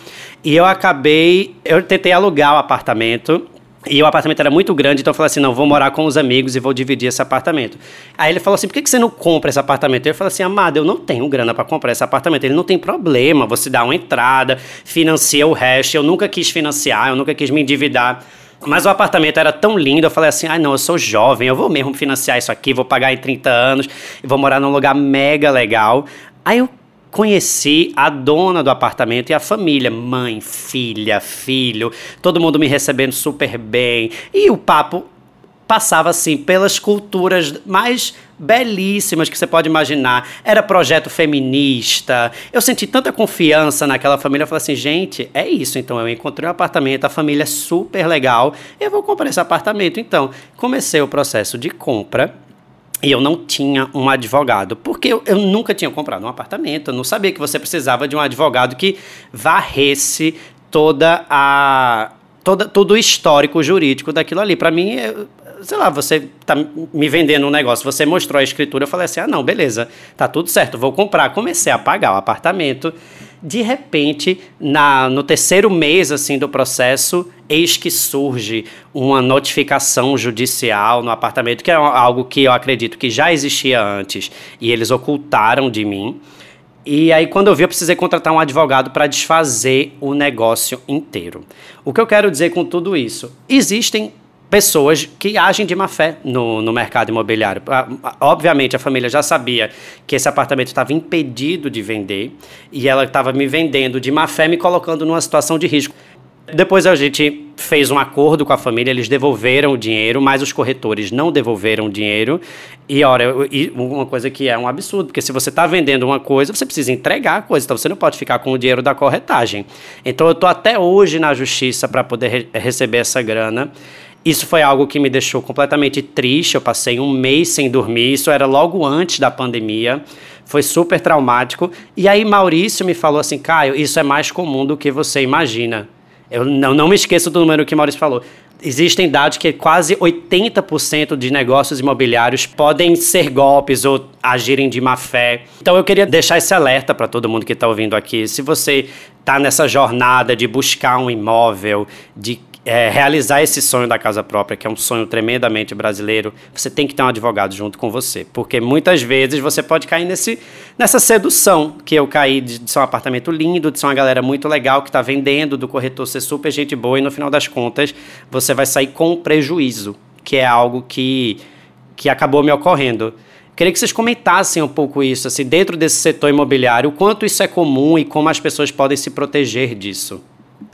E eu acabei, eu tentei alugar o apartamento e o apartamento era muito grande, então eu falei assim: não, vou morar com os amigos e vou dividir esse apartamento. Aí ele falou assim: por que, você não compra esse apartamento? Eu falei assim: amado, eu não tenho grana para comprar esse apartamento. Ele não tem problema, você dá uma entrada, financia o resto. Eu nunca quis financiar, eu nunca quis me endividar. Mas o apartamento era tão lindo, eu falei assim: ah, não, eu sou jovem, eu vou mesmo financiar isso aqui, vou pagar em 30 anos, vou morar num lugar mega legal. Aí eu conheci a dona do apartamento e a família, mãe, filha, filho, todo mundo me recebendo super bem. E o papo passava assim pelas culturas mais belíssimas que você pode imaginar. Era projeto feminista. Eu senti tanta confiança naquela família. Eu falei assim, gente, é isso. Então eu encontrei um apartamento, a família é super legal. Eu vou comprar esse apartamento. Então comecei o processo de compra e eu não tinha um advogado, porque eu, eu, nunca tinha comprado um apartamento, eu não sabia que você precisava de um advogado que varresse toda a toda, todo o histórico jurídico daquilo ali. Para mim, eu, sei lá, você tá me vendendo um negócio, você mostrou a escritura, eu falei assim: "Ah, não, beleza. Tá tudo certo, vou comprar". Comecei a pagar o apartamento de repente, na, no terceiro mês assim do processo, eis que surge uma notificação judicial no apartamento, que é algo que eu acredito que já existia antes e eles ocultaram de mim. E aí, quando eu vi, eu precisei contratar um advogado para desfazer o negócio inteiro. O que eu quero dizer com tudo isso? Existem pessoas que agem de má fé no, no mercado imobiliário. Obviamente, a família já sabia que esse apartamento estava impedido de vender e ela estava me vendendo de má fé, me colocando numa situação de risco. Depois a gente fez um acordo com a família, eles devolveram o dinheiro, mas os corretores não devolveram o dinheiro. E olha, uma coisa que é um absurdo, porque se você está vendendo uma coisa, você precisa entregar a coisa, então você não pode ficar com o dinheiro da corretagem. Então eu estou até hoje na justiça para poder re receber essa grana. Isso foi algo que me deixou completamente triste. Eu passei um mês sem dormir. Isso era logo antes da pandemia. Foi super traumático. E aí Maurício me falou assim, Caio, isso é mais comum do que você imagina. Eu não, não me esqueço do número que Maurício falou. Existem dados que quase 80% de negócios imobiliários podem ser golpes ou agirem de má fé. Então eu queria deixar esse alerta para todo mundo que está ouvindo aqui. Se você está nessa jornada de buscar um imóvel, de é, realizar esse sonho da casa própria, que é um sonho tremendamente brasileiro, você tem que ter um advogado junto com você. Porque muitas vezes você pode cair nesse, nessa sedução que eu caí de, de ser um apartamento lindo, de ser uma galera muito legal que está vendendo, do corretor ser super gente boa e no final das contas você vai sair com prejuízo, que é algo que, que acabou me ocorrendo. Queria que vocês comentassem um pouco isso, assim, dentro desse setor imobiliário, o quanto isso é comum e como as pessoas podem se proteger disso.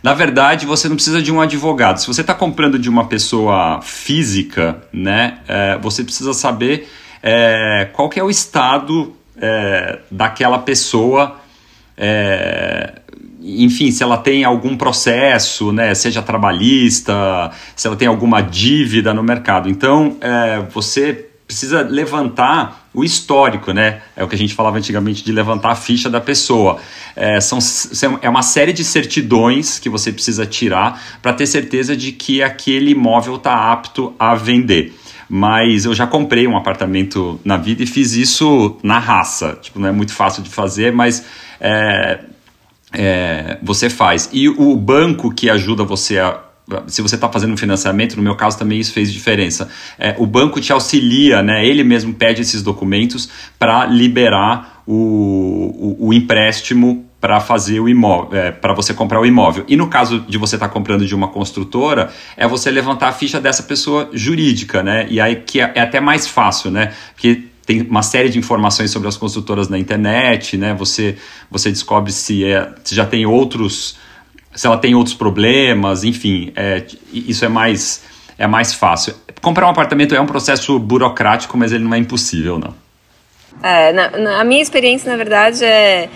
Na verdade, você não precisa de um advogado. Se você está comprando de uma pessoa física, né, é, você precisa saber é, qual que é o estado é, daquela pessoa. É, enfim, se ela tem algum processo, né, seja trabalhista, se ela tem alguma dívida no mercado. Então, é, você precisa levantar o histórico, né? É o que a gente falava antigamente de levantar a ficha da pessoa. É, são, é uma série de certidões que você precisa tirar para ter certeza de que aquele imóvel está apto a vender. Mas eu já comprei um apartamento na vida e fiz isso na raça. Tipo, não é muito fácil de fazer, mas é, é, você faz. E o banco que ajuda você a se você está fazendo um financiamento, no meu caso também isso fez diferença. É, o banco te auxilia, né? ele mesmo pede esses documentos para liberar o, o, o empréstimo para fazer o imóvel, é, para você comprar o imóvel. E no caso de você estar tá comprando de uma construtora, é você levantar a ficha dessa pessoa jurídica, né? E aí que é, é até mais fácil, né? Porque tem uma série de informações sobre as construtoras na internet, né? Você, você descobre se, é, se já tem outros se ela tem outros problemas, enfim, é, isso é mais, é mais fácil. Comprar um apartamento é um processo burocrático, mas ele não é impossível, não. É, na, na, a minha experiência, na verdade, é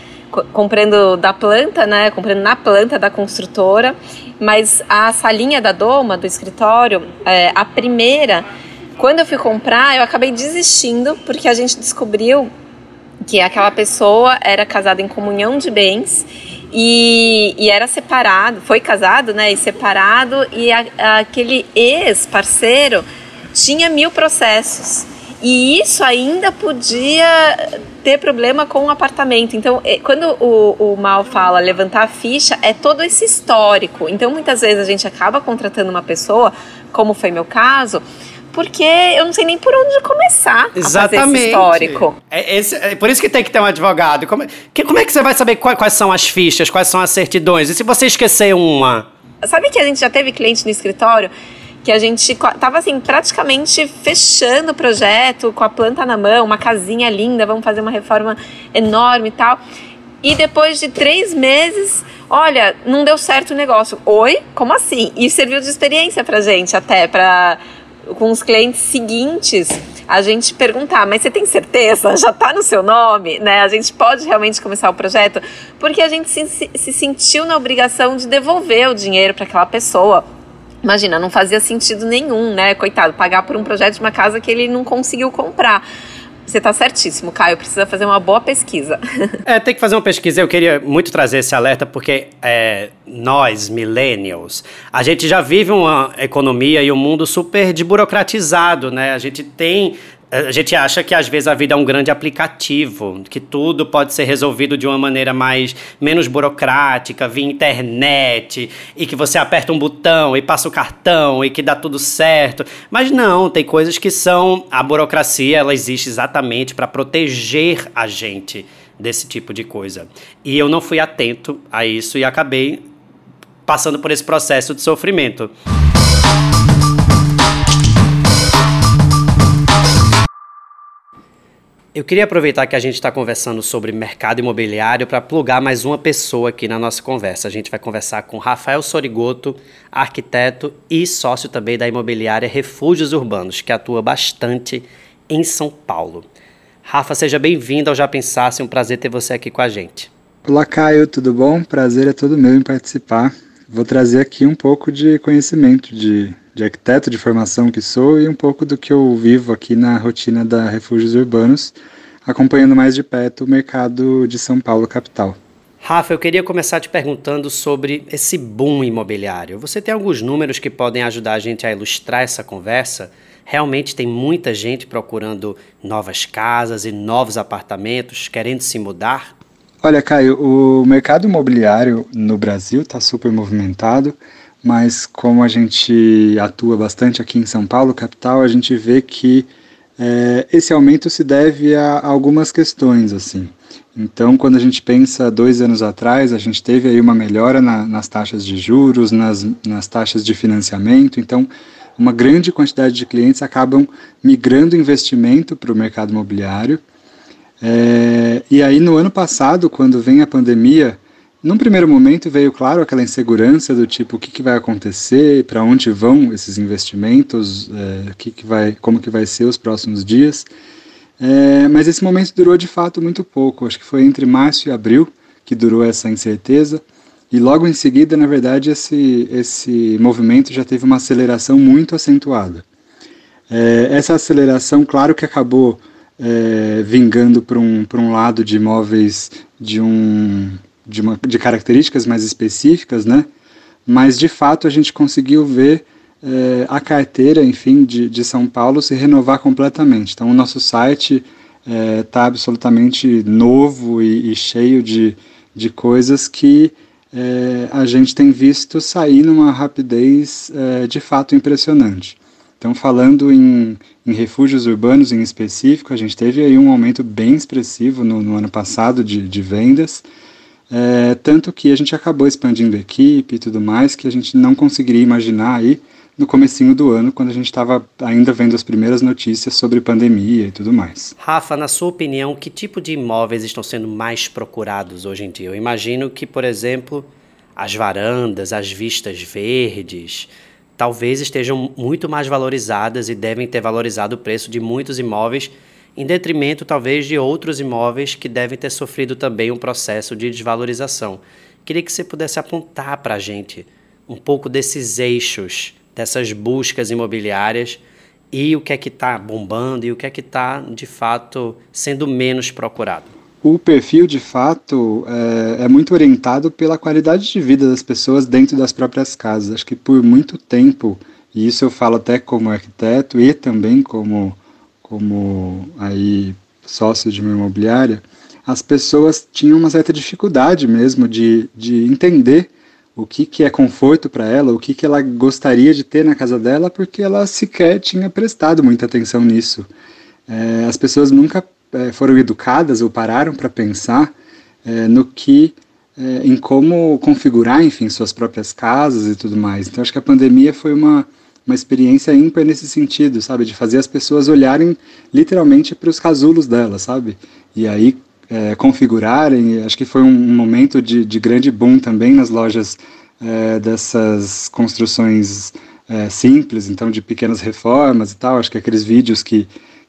comprando da planta, né? Comprando na planta da construtora. Mas a salinha da doma, do escritório, é, a primeira, quando eu fui comprar, eu acabei desistindo, porque a gente descobriu que aquela pessoa era casada em comunhão de bens e, e, era separado, foi casado, né? E separado, e a, aquele ex-parceiro tinha mil processos. E isso ainda podia ter problema com o apartamento. Então, é, quando o, o Mal fala levantar a ficha, é todo esse histórico. Então, muitas vezes a gente acaba contratando uma pessoa, como foi meu caso, porque eu não sei nem por onde começar Exatamente. a fazer esse histórico. É, esse, é por isso que tem que ter um advogado. Como, que, como é que você vai saber quais, quais são as fichas, quais são as certidões? E se você esquecer uma? Sabe que a gente já teve cliente no escritório que a gente tava assim praticamente fechando o projeto com a planta na mão, uma casinha linda, vamos fazer uma reforma enorme e tal. E depois de três meses, olha, não deu certo o negócio. Oi, como assim? E serviu de experiência pra gente até para com os clientes seguintes a gente perguntar, mas você tem certeza? Já está no seu nome? Né? A gente pode realmente começar o projeto? Porque a gente se, se sentiu na obrigação de devolver o dinheiro para aquela pessoa Imagina, não fazia sentido nenhum, né? Coitado, pagar por um projeto de uma casa que ele não conseguiu comprar. Você está certíssimo, Caio. Precisa fazer uma boa pesquisa. É, tem que fazer uma pesquisa. Eu queria muito trazer esse alerta porque é, nós, millennials, a gente já vive uma economia e um mundo super burocratizado, né? A gente tem a gente acha que às vezes a vida é um grande aplicativo, que tudo pode ser resolvido de uma maneira mais menos burocrática, via internet, e que você aperta um botão e passa o cartão e que dá tudo certo. Mas não, tem coisas que são a burocracia, ela existe exatamente para proteger a gente desse tipo de coisa. E eu não fui atento a isso e acabei passando por esse processo de sofrimento. Eu queria aproveitar que a gente está conversando sobre mercado imobiliário para plugar mais uma pessoa aqui na nossa conversa. A gente vai conversar com Rafael Sorigoto, arquiteto e sócio também da imobiliária Refúgios Urbanos, que atua bastante em São Paulo. Rafa, seja bem-vindo ao Já Pensasse, um prazer ter você aqui com a gente. Olá, Caio, tudo bom? Prazer é todo meu em participar. Vou trazer aqui um pouco de conhecimento de, de arquiteto de formação que sou e um pouco do que eu vivo aqui na rotina da Refúgios Urbanos, acompanhando mais de perto o mercado de São Paulo capital. Rafa, eu queria começar te perguntando sobre esse boom imobiliário. Você tem alguns números que podem ajudar a gente a ilustrar essa conversa? Realmente tem muita gente procurando novas casas e novos apartamentos, querendo se mudar? Olha, Caio, o mercado imobiliário no Brasil está super movimentado mas como a gente atua bastante aqui em São Paulo, capital, a gente vê que é, esse aumento se deve a algumas questões, assim. Então, quando a gente pensa dois anos atrás, a gente teve aí uma melhora na, nas taxas de juros, nas, nas taxas de financiamento, então uma grande quantidade de clientes acabam migrando investimento para o mercado imobiliário. É, e aí, no ano passado, quando vem a pandemia, num primeiro momento veio, claro, aquela insegurança do tipo o que, que vai acontecer, para onde vão esses investimentos, é, que que vai, como que vai ser os próximos dias. É, mas esse momento durou de fato muito pouco. Acho que foi entre março e abril que durou essa incerteza. E logo em seguida, na verdade, esse, esse movimento já teve uma aceleração muito acentuada. É, essa aceleração, claro que acabou é, vingando para um, um lado de imóveis de um de, uma, de características mais específicas, né? Mas de fato a gente conseguiu ver é, a carteira, enfim, de, de São Paulo se renovar completamente. Então o nosso site está eh, absolutamente novo e, e, cheio de, de coisas que é, a gente tem visto sair numa rapidez de fato impressionante. Então, falando em, em, refúgios urbanos em específico, a gente teve aí um aumento bem expressivo no, no ano passado de, de vendas. É, tanto que a gente acabou expandindo a equipe e tudo mais, que a gente não conseguiria imaginar aí no comecinho do ano, quando a gente estava ainda vendo as primeiras notícias sobre pandemia e tudo mais. Rafa, na sua opinião, que tipo de imóveis estão sendo mais procurados hoje em dia? Eu imagino que, por exemplo, as varandas, as vistas verdes, talvez estejam muito mais valorizadas e devem ter valorizado o preço de muitos imóveis, em detrimento talvez de outros imóveis que devem ter sofrido também um processo de desvalorização. Queria que você pudesse apontar para a gente um pouco desses eixos, dessas buscas imobiliárias e o que é que está bombando e o que é que está, de fato, sendo menos procurado. O perfil, de fato, é, é, muito orientado pela qualidade de vida das pessoas dentro das próprias casas. Acho que por muito tempo, e isso eu falo até como arquiteto e também como, como aí sócio de uma imobiliária, as pessoas tinham uma certa dificuldade mesmo de, de entender o que, que é conforto para ela, o que, que ela gostaria de ter na casa dela, porque ela sequer tinha prestado muita atenção nisso. É, as pessoas nunca é, foram educadas ou pararam para pensar é, no que, é, em como configurar, enfim, suas próprias casas e tudo mais. Então, acho que a pandemia foi uma, uma experiência ímpar nesse sentido, sabe, de fazer as pessoas olharem literalmente para os casulos delas, sabe, e aí é, configurarem. Acho que foi um, um momento de, de, grande boom também nas lojas é, dessas construções é, simples, então de pequenas reformas e tal. Acho que aqueles vídeos que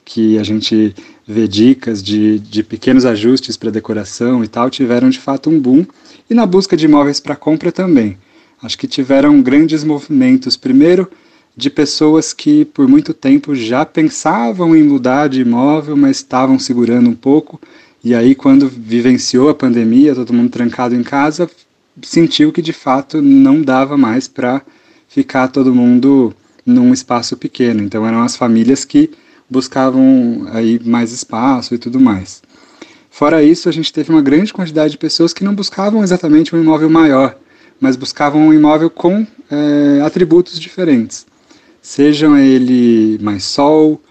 que a gente vê dicas de, de pequenos ajustes para decoração e tal, tiveram de fato um boom. E na busca de imóveis para compra também. Acho que tiveram grandes movimentos. Primeiro, de pessoas que por muito tempo já pensavam em mudar de imóvel, mas estavam segurando um pouco. E aí, quando vivenciou a pandemia, todo mundo trancado em casa, sentiu que de fato não dava mais para ficar todo mundo num espaço pequeno. Então, eram as famílias que buscavam aí mais espaço e tudo mais. Fora isso, a gente teve uma grande quantidade de pessoas que não buscavam exatamente um imóvel maior, mas buscavam um imóvel com é, atributos diferentes. Sejam ele mais sol,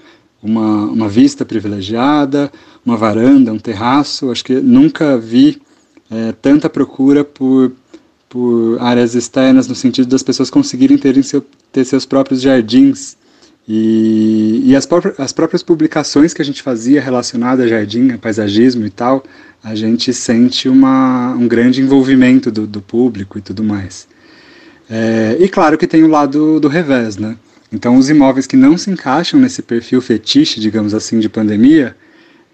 uma, uma vista privilegiada, uma varanda, um terraço. Acho que nunca vi é, tanta procura por, por áreas externas, no sentido das pessoas conseguirem terem seu, ter seus próprios jardins e, e as, próprias, as próprias publicações que a gente fazia relacionadas a jardim, a paisagismo e tal, a gente sente uma, um grande envolvimento do, do público e tudo mais. É, e claro que tem o lado do revés, né? Então, os imóveis que não se encaixam nesse perfil fetiche, digamos assim, de pandemia,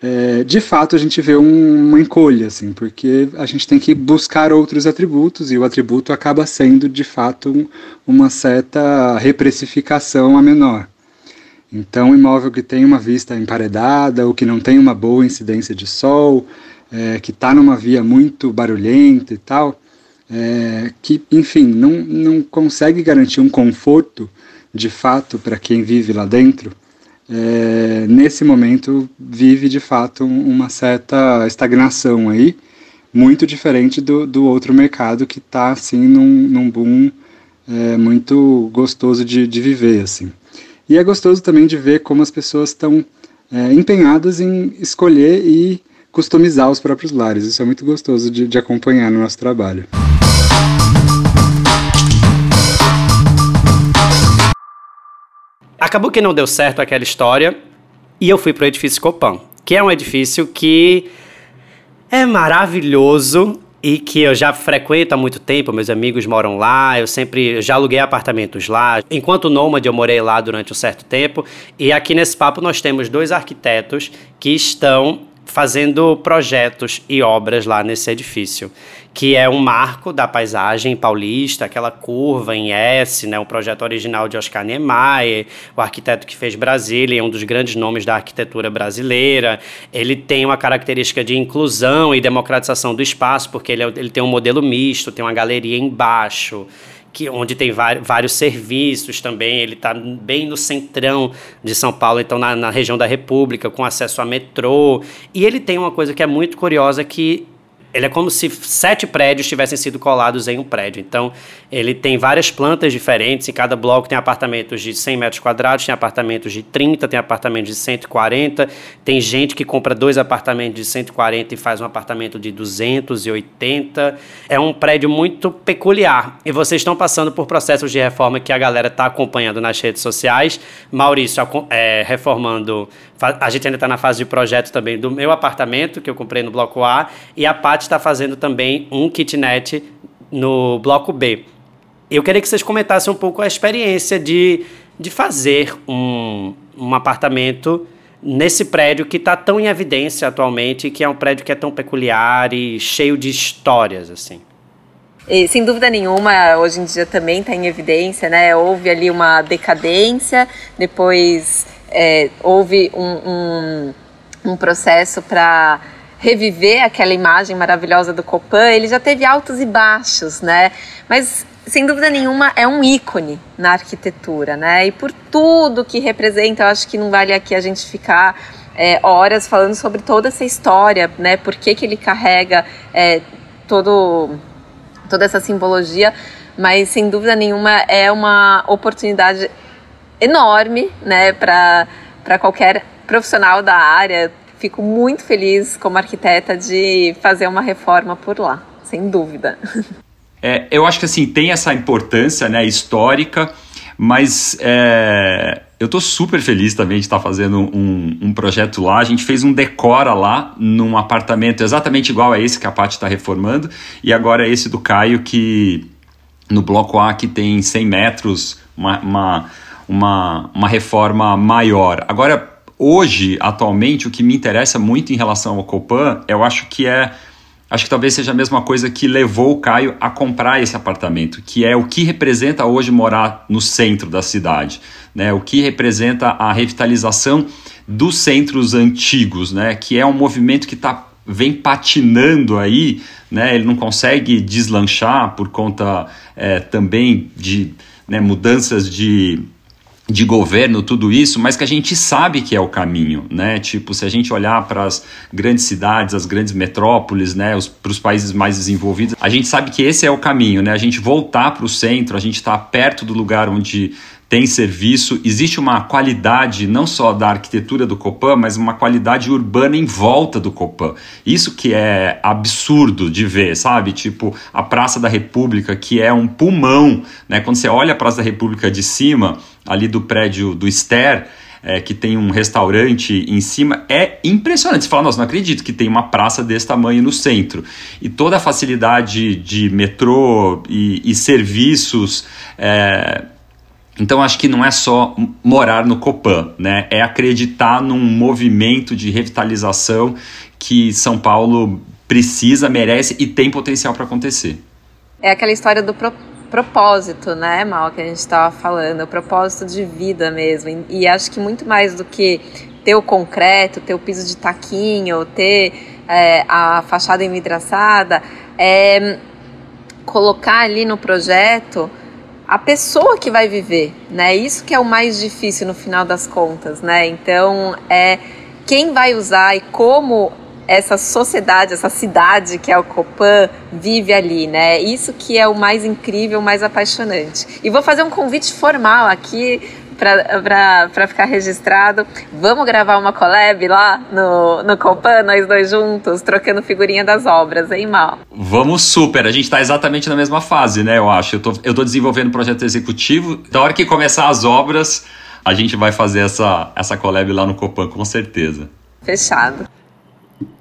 é, de fato a gente vê um, uma encolha, assim, porque a gente tem que buscar outros atributos e o atributo acaba sendo, de fato, uma certa reprecificação a menor. Então, um imóvel que tem uma vista emparedada ou que não tem uma boa incidência de sol, é, que está numa via muito barulhenta e tal, é, que, enfim, não, não consegue garantir um conforto de fato para quem vive lá dentro, é, nesse momento vive de fato uma certa estagnação aí, muito diferente do, do outro mercado que está assim num, num boom é, muito gostoso de, de viver assim. E é gostoso também de ver como as pessoas estão é, empenhadas em escolher e customizar os próprios lares. Isso é muito gostoso de, de acompanhar no nosso trabalho. Acabou que não deu certo aquela história e eu fui para o edifício Copan, que é um edifício que é maravilhoso e que eu já frequento há muito tempo, meus amigos moram lá, eu sempre já aluguei apartamentos lá. Enquanto nômade, eu morei lá durante um certo tempo. E aqui nesse papo nós temos dois arquitetos que estão fazendo projetos e obras lá nesse edifício, que é um marco da paisagem paulista, aquela curva em S, né, um projeto original de Oscar Niemeyer, o arquiteto que fez Brasília, é um dos grandes nomes da arquitetura brasileira. Ele tem uma característica de inclusão e democratização do espaço, porque ele, é, ele tem um modelo misto, tem uma galeria embaixo, que, onde tem vários serviços também. Ele está bem no centrão de São Paulo, então na, na, região da República, com acesso a metrô. E ele tem uma coisa que é muito curiosa que ele é como se sete prédios tivessem sido colados em um prédio. Então, ele tem várias plantas diferentes. Em cada bloco tem apartamentos de 100 metros quadrados, tem apartamentos de 30, tem apartamentos de 140. Tem gente que compra dois apartamentos de 140 e faz um apartamento de 280. É um prédio muito peculiar. E vocês estão passando por processos de reforma que a galera está acompanhando nas redes sociais. Maurício é, reformando. A gente ainda está na fase de projeto também do meu apartamento, que eu comprei no bloco A. E a Paty está fazendo também um kitnet no bloco B. Eu queria que vocês comentassem um pouco a experiência de, de fazer um, um apartamento nesse prédio que está tão em evidência atualmente, que é um prédio que é tão peculiar e cheio de histórias, assim. E, sem dúvida nenhuma, hoje em dia também está em evidência, né? Houve ali uma decadência, depois é, houve um, um, um processo para reviver aquela imagem maravilhosa do Copan. Ele já teve altos e baixos, né? Mas sem dúvida nenhuma é um ícone na arquitetura, né? E por tudo que representa, eu acho que não vale aqui a gente ficar é, horas falando sobre toda essa história, né? Por que, que ele carrega é, todo toda essa simbologia, mas sem dúvida nenhuma é uma oportunidade enorme, né, para qualquer profissional da área. Fico muito feliz como arquiteta de fazer uma reforma por lá, sem dúvida. É, eu acho que assim tem essa importância, né, histórica, mas é, eu estou super feliz também de estar fazendo um, um, projeto lá. A gente fez um decora lá, num apartamento exatamente igual a esse que a Paty está reformando, e agora esse do Caio, que no bloco A, que tem 100 metros, uma, uma, uma, uma reforma maior. Agora, hoje, atualmente, o que me interessa muito em relação ao Copan, eu acho que é acho que talvez seja a mesma coisa que levou o Caio a comprar esse apartamento, que é o que representa hoje morar no centro da cidade, né? O que representa a revitalização dos centros antigos, né? Que é um movimento que está vem patinando aí, né? Ele não consegue deslanchar por conta é, também de né, mudanças de de governo, tudo isso, mas que a gente sabe que é o caminho, né? Tipo, se a gente olhar para as grandes cidades, as grandes metrópoles, né, para os países mais desenvolvidos, a gente sabe que esse é o caminho, né? A gente voltar para o centro, a gente estar tá perto do lugar onde tem serviço, existe uma qualidade não só da arquitetura do Copan, mas uma qualidade urbana em volta do Copan. Isso que é absurdo de ver, sabe? Tipo, a Praça da República, que é um pulmão, né? Quando você olha a Praça da República de cima, ali do prédio do Ster, é, que tem um restaurante em cima, é impressionante. Você fala, nossa, não acredito que tem uma praça desse tamanho no centro. E toda a facilidade de metrô e, e serviços. É, então acho que não é só morar no Copan, né? É acreditar num movimento de revitalização que São Paulo precisa, merece e tem potencial para acontecer. É aquela história do pro propósito, né, Mal, que a gente estava falando, o propósito de vida mesmo. E, acho que muito mais do que ter o concreto, ter o piso de taquinho, ter é, a fachada envidraçada, é colocar ali no projeto a pessoa que vai viver, né? Isso que é o mais difícil no final das contas, né? Então, é quem vai usar e como essa sociedade, essa cidade que é o Copan vive ali, né? Isso que é o mais incrível, mais apaixonante. E vou fazer um convite formal aqui para ficar registrado. Vamos gravar uma collab lá no, no Copan, nós dois juntos, trocando figurinha das obras, hein, Mal? Vamos super. A gente está exatamente na mesma fase, né? Eu acho. Eu tô, eu tô desenvolvendo um projeto executivo. Da hora que começar as obras, a gente vai fazer essa, essa collab lá no Copan, com certeza. Fechado.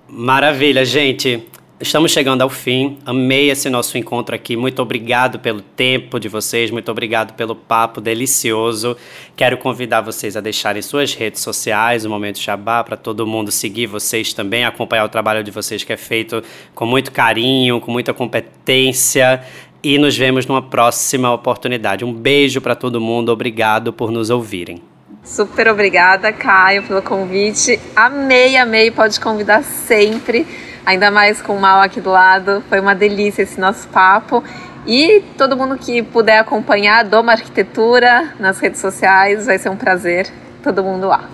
Maravilha, gente. Estamos chegando ao fim. Amei esse nosso encontro aqui. Muito obrigado pelo tempo de vocês, muito obrigado pelo papo delicioso. Quero convidar vocês a deixarem suas redes sociais, o Momento Xabá, para todo mundo seguir vocês também, acompanhar o trabalho de vocês que é feito com muito carinho, com muita competência. E nos vemos numa próxima oportunidade. Um beijo para todo mundo. Obrigado por nos ouvirem. Super obrigada, Caio, pelo convite. Amei, amei. Pode convidar sempre ainda mais com o Mal aqui do lado. Foi uma delícia esse nosso papo. E todo mundo que puder acompanhar Doma Arquitetura nas redes sociais, vai ser um prazer. Todo mundo lá.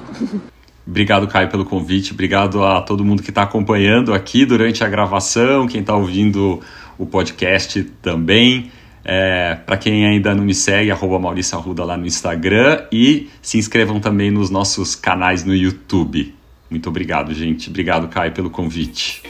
Obrigado, Caio, pelo convite. Obrigado a todo mundo que está acompanhando aqui durante a gravação, quem está ouvindo o podcast também. É, Para quem ainda não me segue, arroba Maurício Arruda lá no Instagram e se inscrevam também nos nossos canais no YouTube. Muito obrigado, gente. Obrigado, Caio, pelo convite.